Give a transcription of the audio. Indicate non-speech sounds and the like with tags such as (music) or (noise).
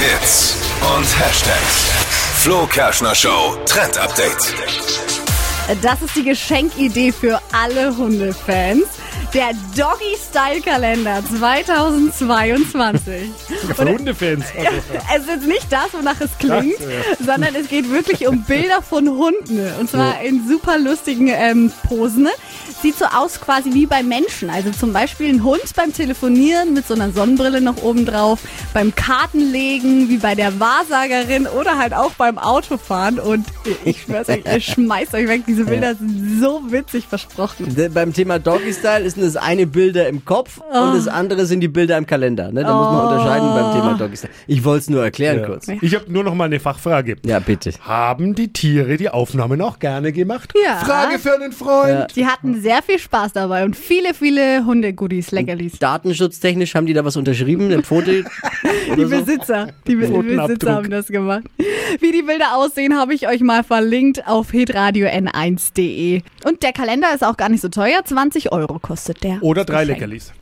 Hits und Hashtags. Flo Kerschner Show Trend Update. Das ist die Geschenkidee für alle Hundefans. Der Doggy Style Kalender 2022. Für Hundefans. (laughs) Also, Es ist nicht das, wonach es klingt, sondern es geht wirklich um Bilder von Hunden. Und zwar in super lustigen ähm, Posen. Sieht so aus quasi wie bei Menschen. Also zum Beispiel ein Hund beim Telefonieren mit so einer Sonnenbrille noch oben drauf, beim Kartenlegen wie bei der Wahrsagerin oder halt auch beim Autofahren. Und ich schwör's euch, ihr (laughs) schmeißt euch weg. Diese Bilder sind so witzig versprochen. De- Beim Thema Doggy Style ist das eine Bilder im Kopf und das andere sind die Bilder im Kalender. Ne? Da muss man unterscheiden beim Thema Doggy Style. Ich wollte es nur erklären kurz. ich habe nur noch mal eine Fachfrage. Ja, bitte. Haben die Tiere die Aufnahmen auch gerne gemacht? Ja. Frage für einen Freund. Ja. Sie hatten sehr viel Spaß dabei und viele, viele Hunde-Goodies, Leckerlis. Datenschutztechnisch haben die da was unterschrieben, eine Pfote. (laughs) Die Besitzer, die. Besitzer haben das gemacht. Wie die Bilder aussehen, habe ich euch mal verlinkt auf hitradio n1.de. Und der Kalender ist auch gar nicht so teuer, 20 Euro kostet der. Oder drei Geschenk. Leckerlis.